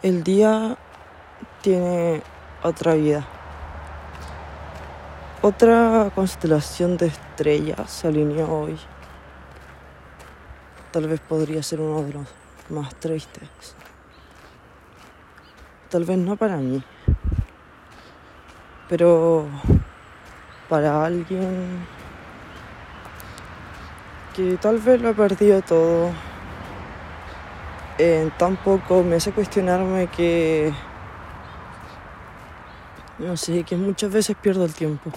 El día tiene otra vida. Otra constelación de estrellas se alineó hoy. Tal vez podría ser uno de los más tristes. Tal vez no para mí, pero para alguien que tal vez lo ha perdido todo. En tan poco me hace cuestionarme que no sé, que muchas veces pierdo el tiempo.